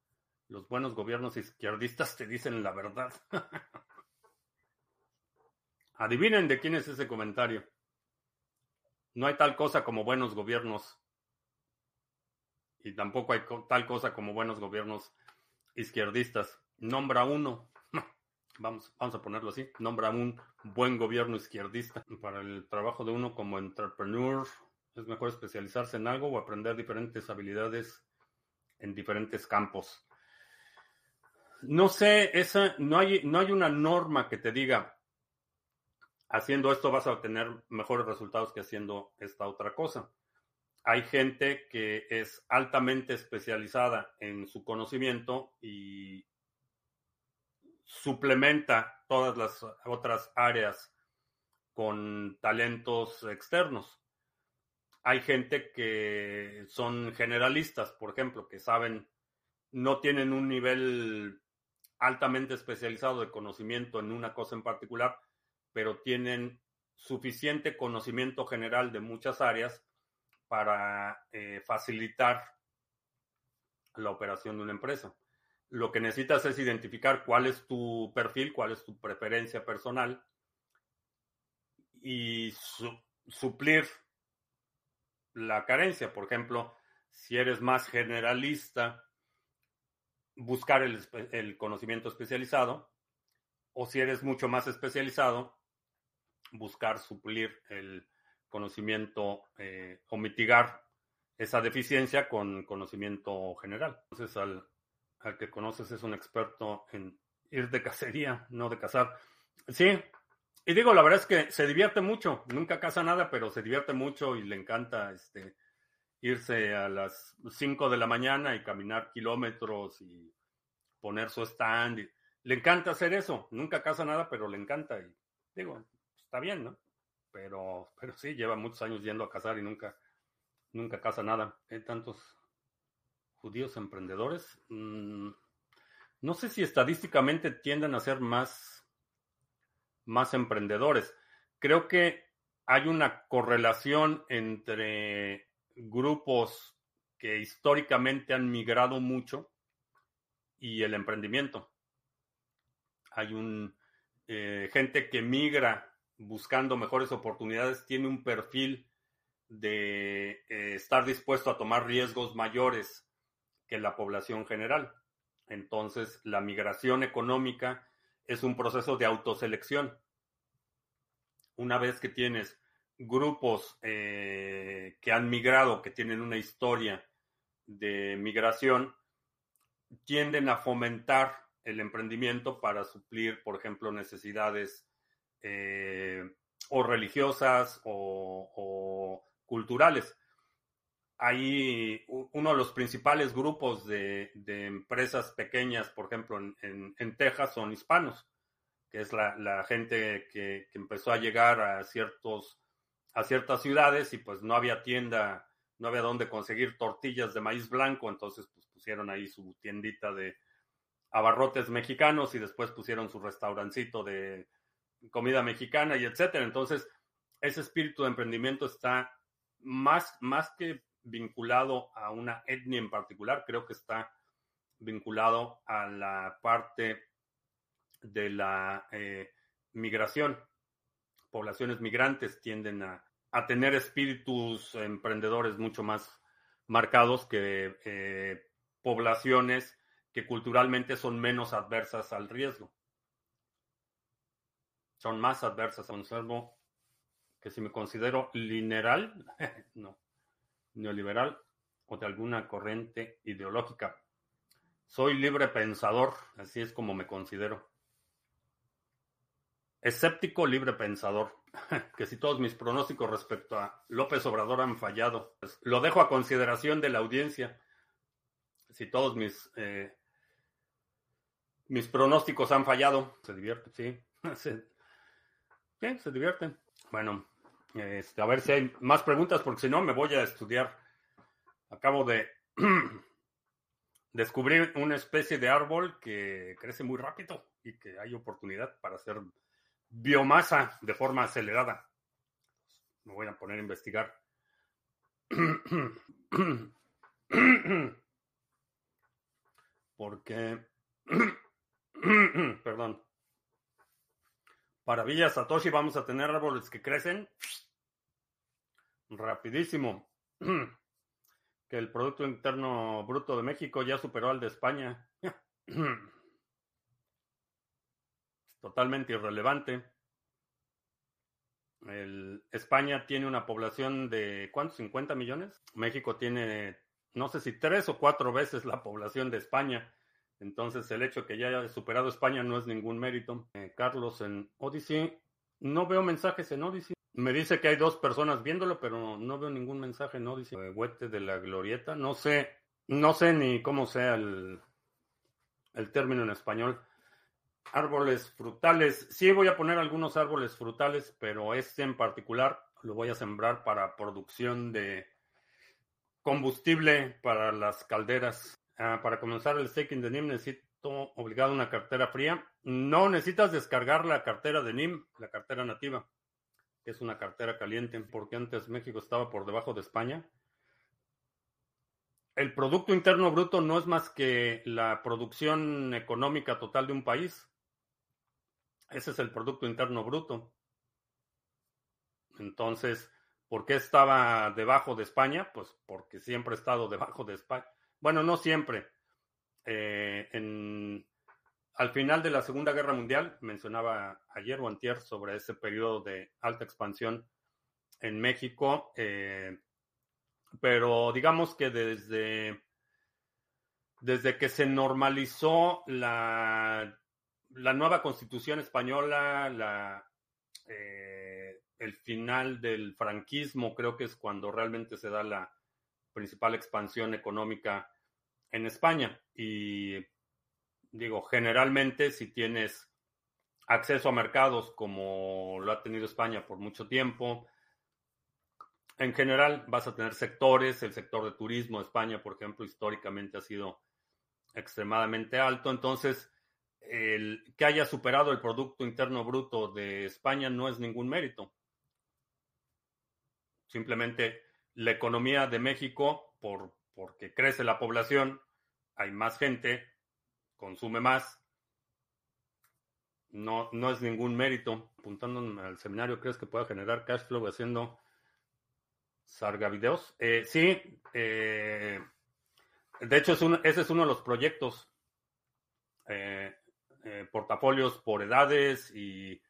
los buenos gobiernos izquierdistas te dicen la verdad. Adivinen de quién es ese comentario. No hay tal cosa como buenos gobiernos y tampoco hay tal cosa como buenos gobiernos izquierdistas. Nombra uno. Vamos, vamos a ponerlo así. Nombra un buen gobierno izquierdista. Para el trabajo de uno como entrepreneur, es mejor especializarse en algo o aprender diferentes habilidades en diferentes campos. No sé, esa, no, hay, no hay una norma que te diga, haciendo esto vas a obtener mejores resultados que haciendo esta otra cosa hay gente que es altamente especializada en su conocimiento y suplementa todas las otras áreas con talentos externos. Hay gente que son generalistas, por ejemplo, que saben, no tienen un nivel altamente especializado de conocimiento en una cosa en particular, pero tienen suficiente conocimiento general de muchas áreas para eh, facilitar la operación de una empresa. Lo que necesitas es identificar cuál es tu perfil, cuál es tu preferencia personal y suplir la carencia. Por ejemplo, si eres más generalista, buscar el, conocimiento especializado, o si eres mucho más especializado, buscar suplir el conocimiento eh, o mitigar esa deficiencia con conocimiento general. Entonces, al, al, que conoces es un experto en ir de cacería, no de cazar. Sí, y digo, la verdad es que se divierte mucho, nunca caza nada, pero se divierte mucho y le encanta este, irse a las 5 de la mañana y caminar kilómetros y poner su stand. Le encanta hacer eso, nunca caza nada, pero le encanta y digo, está bien, ¿no? pero, pero sí, lleva muchos años yendo a cazar y nunca, nunca caza nada. Hay tantos judíos emprendedores. Mm, no sé si estadísticamente tienden a ser más, más emprendedores. Creo que hay una correlación entre grupos que históricamente han migrado mucho y el emprendimiento. Hay un eh, gente que migra buscando mejores oportunidades tiene un perfil de eh, estar dispuesto a tomar riesgos mayores que la población general. Entonces, la migración económica es un proceso de autoselección. Una vez que tienes grupos eh, que han migrado, que tienen una historia de migración, tienden a fomentar el emprendimiento para suplir, por ejemplo, necesidades eh, o religiosas o, culturales. Hay uno de los principales grupos de, empresas pequeñas, por ejemplo, en, Texas, son hispanos, que es la, gente que, que, empezó a llegar a, ciertos, a ciertas ciudades y pues no había tienda, no había dónde conseguir tortillas de maíz blanco, entonces pues pusieron ahí su tiendita de abarrotes mexicanos y después pusieron su restaurancito de comida mexicana y etcétera. Entonces, ese espíritu de emprendimiento está más, más que vinculado a una etnia en particular, creo que está vinculado a la parte de la eh, migración. Poblaciones migrantes tienden a, tener espíritus emprendedores mucho más marcados que eh, poblaciones que culturalmente son menos adversas al riesgo son más adversas. Conservo que si me considero lineal, no, neoliberal o de alguna corriente ideológica. Soy libre pensador, así es como me considero. Escéptico, libre pensador. Que si todos mis pronósticos respecto a López Obrador han fallado, pues lo dejo a consideración de la audiencia. Si todos mis, eh, mis pronósticos han fallado, se divierte, sí. Bien, se divierten. Bueno, este, a ver si hay más preguntas, porque si no me voy a estudiar. Acabo de descubrir una especie de árbol que crece muy rápido y que hay oportunidad para hacer biomasa de forma acelerada. Me voy a poner a investigar. Porque, perdón, para Villa Satoshi vamos a tener árboles que crecen rapidísimo. Que el Producto Interno Bruto de México ya superó al de España. Totalmente irrelevante. El, España tiene una población de ¿cuántos? 50 millones. México tiene no sé si tres o cuatro veces la población de España. Entonces, el hecho de que ya haya superado España no es ningún mérito. Eh, Carlos en Odyssey. No veo mensajes en Odyssey. Me dice que hay dos personas viéndolo, pero no veo ningún mensaje en Odyssey. Huete de la glorieta. No sé, no sé ni cómo sea el, el término en español. Árboles frutales. Sí voy a poner algunos árboles frutales, pero este en particular lo voy a sembrar para producción de combustible para las calderas. Ah, para comenzar el staking de NIM necesito obligado una cartera fría. No necesitas descargar la cartera de NIM, la cartera nativa, que es una cartera caliente, porque antes México estaba por debajo de España. El Producto Interno Bruto no es más que la producción económica total de un país. Ese es el Producto Interno Bruto. Entonces, ¿por qué estaba debajo de España? Pues porque siempre ha estado debajo de España bueno, no siempre. Eh, al final de la Segunda Guerra Mundial, mencionaba ayer o antier sobre ese periodo de alta expansión en México, eh, pero digamos que desde, desde que se normalizó la, la nueva constitución española, la, eh, el final del franquismo, creo que es cuando realmente se da la, principal expansión económica en España. Y digo, generalmente si tienes acceso a mercados como lo ha tenido España por mucho tiempo, en general vas a tener sectores, el sector de turismo España, por ejemplo, históricamente ha sido extremadamente alto, entonces el que haya superado el Producto Interno Bruto de España no es ningún mérito. Simplemente la economía de México, por, porque crece la población, hay más gente, consume más. No, no es ningún mérito. Apuntando al seminario, ¿crees que pueda generar cash flow haciendo Sarga videos? Eh, sí, eh, de hecho, es ese es uno de los proyectos. Eh, portafolios por edades y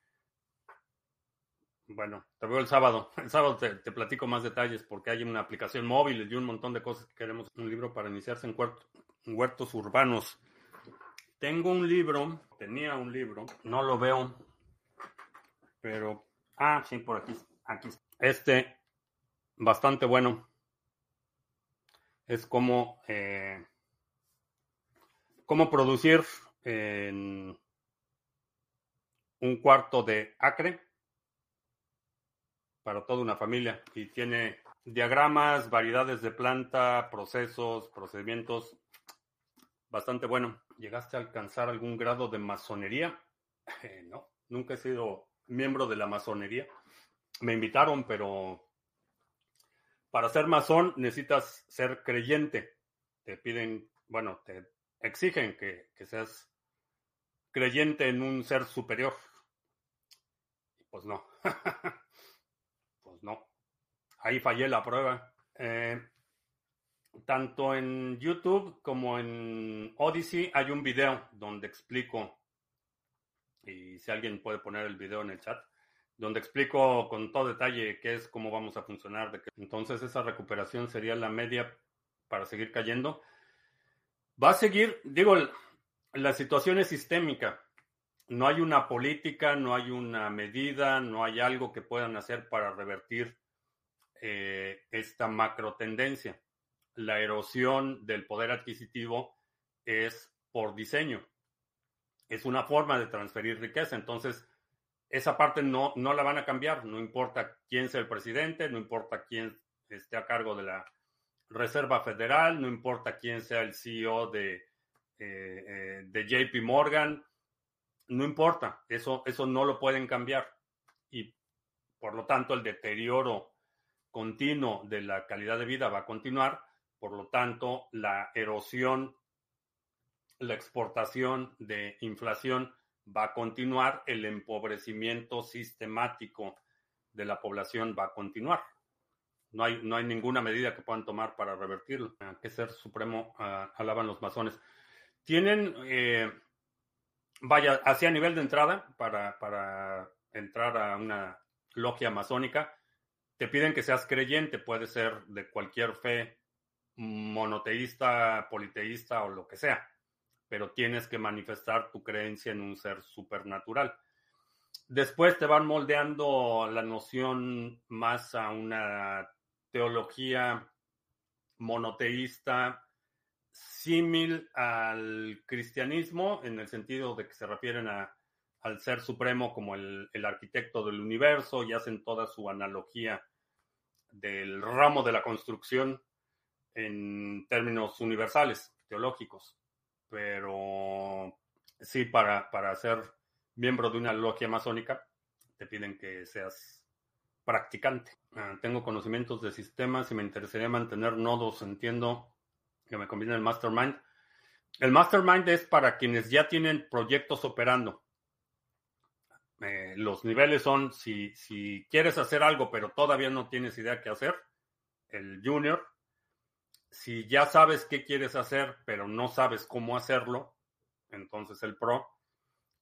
Bueno, te veo el sábado. El sábado te, platico más detalles porque hay una aplicación móvil y un montón de cosas que queremos. Un libro para iniciarse en, en huertos urbanos. Tengo un libro, tenía un libro, no lo veo, pero... Ah, sí, por aquí. Aquí. Este, bastante bueno. Es como... Eh, cómo producir en un cuarto de acre para toda una familia y tiene diagramas, variedades de planta, procesos, procedimientos. Bastante bueno. ¿Llegaste a alcanzar algún grado de masonería? Eh, no, nunca he sido miembro de la masonería. Me invitaron, pero para ser masón necesitas ser creyente. Te piden, bueno, te exigen que, que seas creyente en un ser superior. Pues no. Ahí fallé la prueba. Eh, tanto en YouTube como en Odyssey hay un video donde explico, y si alguien puede poner el video en el chat, donde explico con todo detalle qué es, cómo vamos a funcionar. De Entonces esa recuperación sería la media para seguir cayendo. Va a seguir, digo, la situación es sistémica no hay una política, no hay una medida, no hay algo que puedan hacer para revertir eh, esta macro tendencia. La erosión del poder adquisitivo es por diseño. Es una forma de transferir riqueza. Entonces, esa parte no, no la van a cambiar. No importa quién sea el presidente, no importa quién esté a cargo de la Reserva Federal, no importa quién sea el CEO de, eh, eh, de JP Morgan no importa, eso, eso no lo pueden cambiar. Y por lo tanto, el deterioro continuo de la calidad de vida va a continuar. Por lo tanto, la erosión, la exportación de inflación va a continuar. El empobrecimiento sistemático de la población va a continuar. No hay, no hay ninguna medida que puedan tomar para revertirlo. ¿Qué ser supremo uh, alaban los masones? Tienen eh, vaya, hacia nivel de entrada, para, para entrar a una logia masónica, te piden que seas creyente, puede ser de cualquier fe monoteísta, politeísta o lo que sea, pero tienes que manifestar tu creencia en un ser supernatural. Después te van moldeando la noción más a una teología monoteísta símil al cristianismo en el sentido de que se refieren a, al ser supremo como el, arquitecto del universo y hacen toda su analogía del ramo de la construcción en términos universales, teológicos. Pero sí, para, para ser miembro de una logia masónica, te piden que seas practicante. Ah, tengo conocimientos de sistemas y me interesaría mantener nodos. Entiendo que me conviene el mastermind. El mastermind es para quienes ya tienen proyectos operando. Eh, los niveles son, si, si quieres hacer algo, pero todavía no tienes idea qué hacer, el junior. Si ya sabes qué quieres hacer, pero no sabes cómo hacerlo, entonces el pro.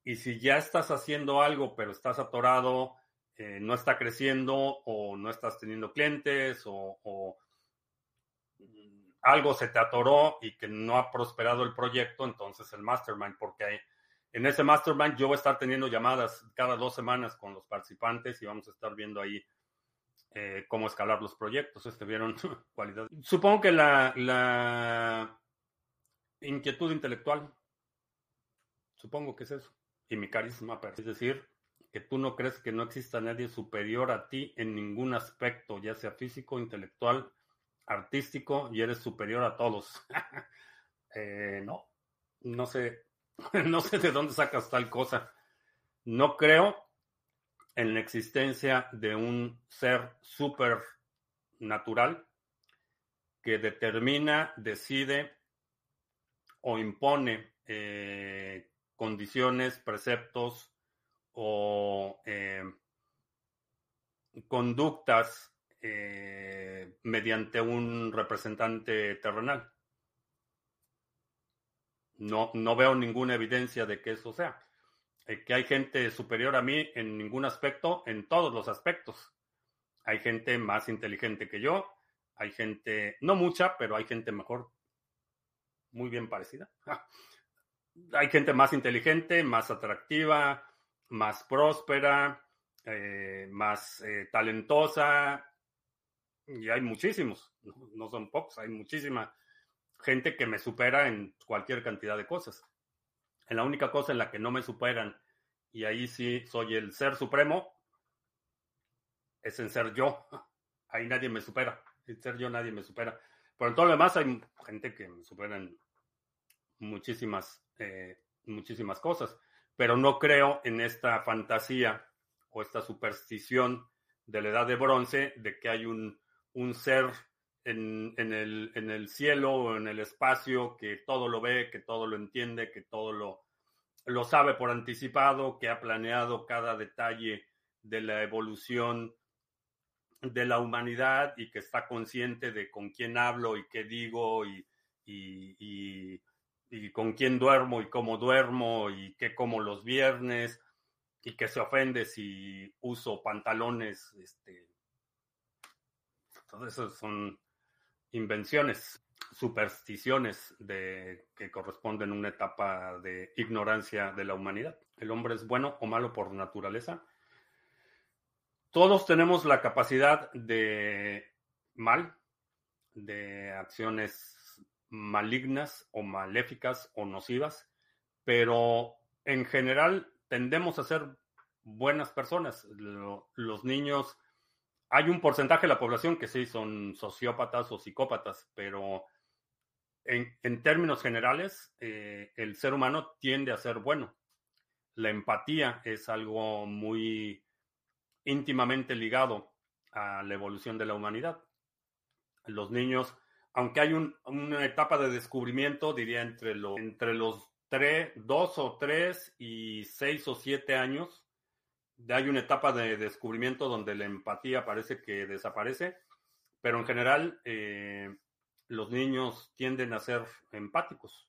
Y si ya estás haciendo algo, pero estás atorado, eh, no está creciendo o no estás teniendo clientes o algo se te atoró y que no ha prosperado el proyecto, entonces el mastermind, porque en ese mastermind yo voy a estar teniendo llamadas cada dos semanas con los participantes y vamos a estar viendo ahí eh, cómo escalar los proyectos. Este vieron cualidad. Supongo que la, la inquietud intelectual, supongo que es eso, y mi carisma, es decir, que tú no crees que no exista nadie superior a ti en ningún aspecto, ya sea físico, intelectual, artístico y eres superior a todos. Eh, no, no sé, no sé de dónde sacas tal cosa. No creo en la existencia de un ser super natural que determina, decide o impone eh, condiciones, preceptos o eh, conductas eh, mediante un representante terrenal. No, no veo ninguna evidencia de que eso sea. eh, que hay gente superior a mí en ningún aspecto, en todos los aspectos. Hay gente más inteligente que yo, hay gente, no mucha, pero hay gente mejor, muy bien parecida. hay gente más inteligente, más atractiva, más próspera, eh, más eh, talentosa, y hay muchísimos, no son pocos, hay muchísima gente que me supera en cualquier cantidad de cosas. En la única cosa en la que no me superan, y ahí sí soy el ser supremo, es en ser yo. Ahí nadie me supera. En ser yo nadie me supera. Pero en todo lo demás hay gente que me supera en muchísimas, eh, muchísimas cosas. Pero no creo en esta fantasía o esta superstición de la edad de bronce de que hay un, un ser en, el, en el cielo o en el espacio que todo lo ve, que todo lo entiende, que todo lo, lo sabe por anticipado, que ha planeado cada detalle de la evolución de la humanidad y que está consciente de con quién hablo y qué digo y, y, con quién duermo y cómo duermo y qué como los viernes y que se ofende si uso pantalones. Este, todo eso son invenciones, supersticiones de, que corresponden a una etapa de ignorancia de la humanidad. ¿El hombre es bueno o malo por naturaleza? Todos tenemos la capacidad de mal, de acciones malignas o maléficas o nocivas, pero en general tendemos a ser buenas personas. los niños hay un porcentaje de la población que sí son sociópatas o psicópatas, pero en, términos generales, eh, el ser humano tiende a ser bueno. La empatía es algo muy íntimamente ligado a la evolución de la humanidad. Los niños, aunque hay una etapa de descubrimiento, diría entre, entre los tres, dos o tres y seis o siete años, hay una etapa de descubrimiento donde la empatía parece que desaparece, pero en general eh, los niños tienden a ser empáticos.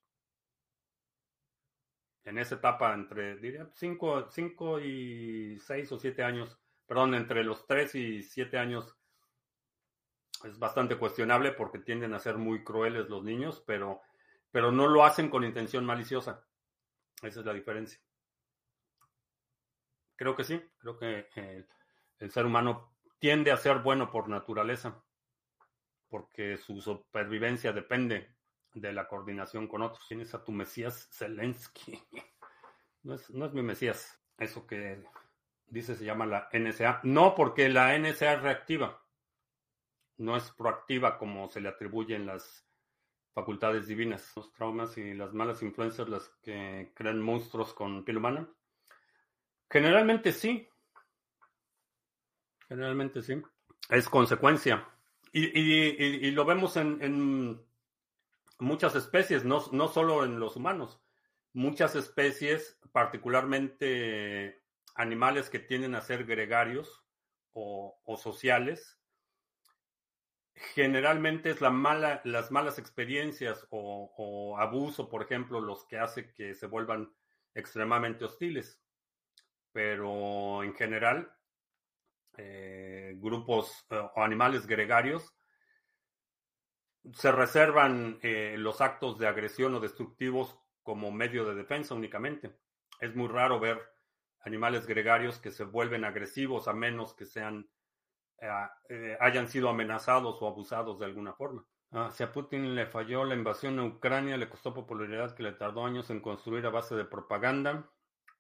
En esa etapa entre, diría, 5 y 6 o 7 años, perdón, entre los 3 y 7 años es bastante cuestionable porque tienden a ser muy crueles los niños, pero, pero no lo hacen con intención maliciosa. Esa es la diferencia. Creo que sí, creo que el ser humano tiende a ser bueno por naturaleza, porque su supervivencia depende de la coordinación con otros. Tienes a tu Mesías Zelensky. No es, no es mi Mesías. Eso que dice se llama la NSA. No, porque la NSA es reactiva. No es proactiva como se le atribuyen las facultades divinas. Los traumas y las malas influencias, las que crean monstruos con piel humana. Generalmente sí. Generalmente sí. Es consecuencia. Y, lo vemos en, muchas especies, no, no solo en los humanos. Muchas especies, particularmente animales que tienden a ser gregarios o, sociales, generalmente es la mala, las malas experiencias o, o, abuso, por ejemplo, los que hace que se vuelvan extremadamente hostiles pero en general, eh, grupos eh, o animales gregarios se reservan eh, los actos de agresión o destructivos como medio de defensa únicamente. Es muy raro ver animales gregarios que se vuelven agresivos a menos que sean hayan sido amenazados o abusados de alguna forma. Ah, si a Putin le falló la invasión a Ucrania, le costó popularidad que le tardó años en construir a base de propaganda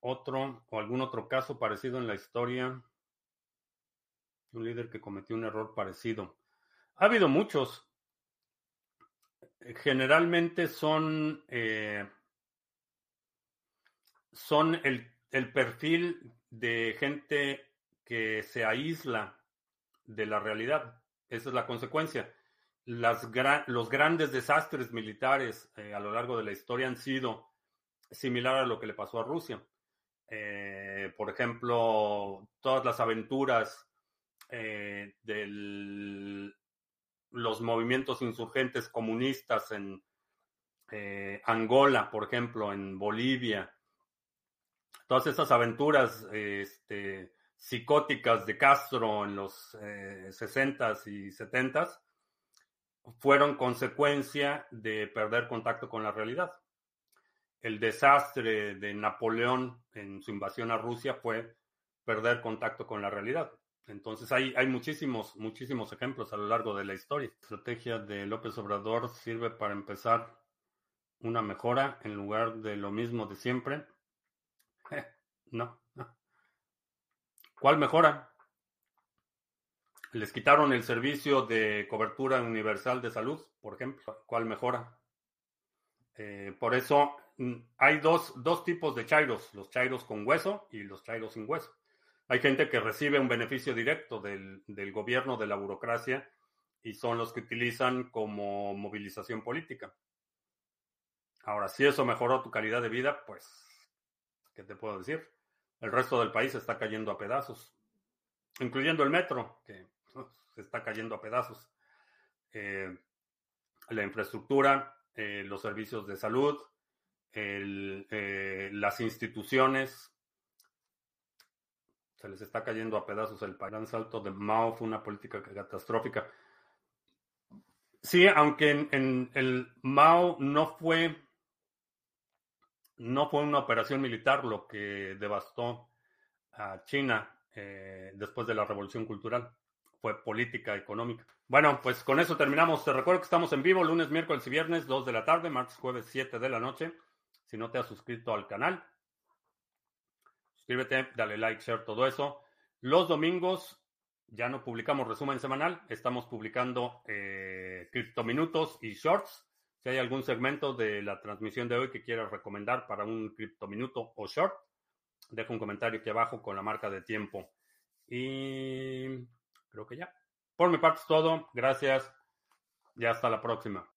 otro o algún otro caso parecido en la historia. Un líder que cometió un error parecido. Ha habido muchos. Generalmente son, eh, son el, el perfil de gente que se aísla de la realidad. Esa es la consecuencia. Las los grandes desastres militares eh, a lo largo de la historia han sido similar a lo que le pasó a Rusia. Eh, por ejemplo, todas las aventuras eh, de los movimientos insurgentes comunistas en eh, Angola, por ejemplo, en Bolivia, todas esas aventuras este, psicóticas de Castro en los eh, 60s y 70s fueron consecuencia de perder contacto con la realidad. El desastre de Napoleón en su invasión a Rusia fue perder contacto con la realidad. Entonces hay, hay muchísimos, muchísimos ejemplos a lo largo de la historia. La estrategia de López Obrador sirve para empezar una mejora en lugar de lo mismo de siempre. no, no. ¿Cuál mejora? Les quitaron el servicio de cobertura universal de salud, por ejemplo. ¿Cuál mejora? Eh, por eso hay dos, dos tipos de chairos, los chairos con hueso y los chairos sin hueso. Hay gente que recibe un beneficio directo del, del gobierno, de la burocracia, y son los que utilizan como movilización política. Ahora, si eso mejoró tu calidad de vida, pues, ¿qué te puedo decir? El resto del país está cayendo a pedazos, incluyendo el metro, que se está cayendo a pedazos. Eh, la infraestructura, eh, los servicios de salud, el, eh, las instituciones, se les está cayendo a pedazos el gran salto de Mao fue una política catastrófica. Sí, aunque en, en, el Mao no fue no fue una operación militar lo que devastó a China eh, después de la revolución cultural. Fue política económica. Bueno, pues con eso terminamos. Te recuerdo que estamos en vivo lunes, miércoles y viernes, 2 de la tarde, martes, jueves, 7 de la noche. Si no te has suscrito al canal, suscríbete, dale like, share, todo eso. Los domingos ya no publicamos resumen semanal, estamos publicando eh, criptominutos y shorts. Si hay algún segmento de la transmisión de hoy que quieras recomendar para un criptominuto o short, deja un comentario aquí abajo con la marca de tiempo. Y creo que ya. Por mi parte es todo. Gracias y hasta la próxima.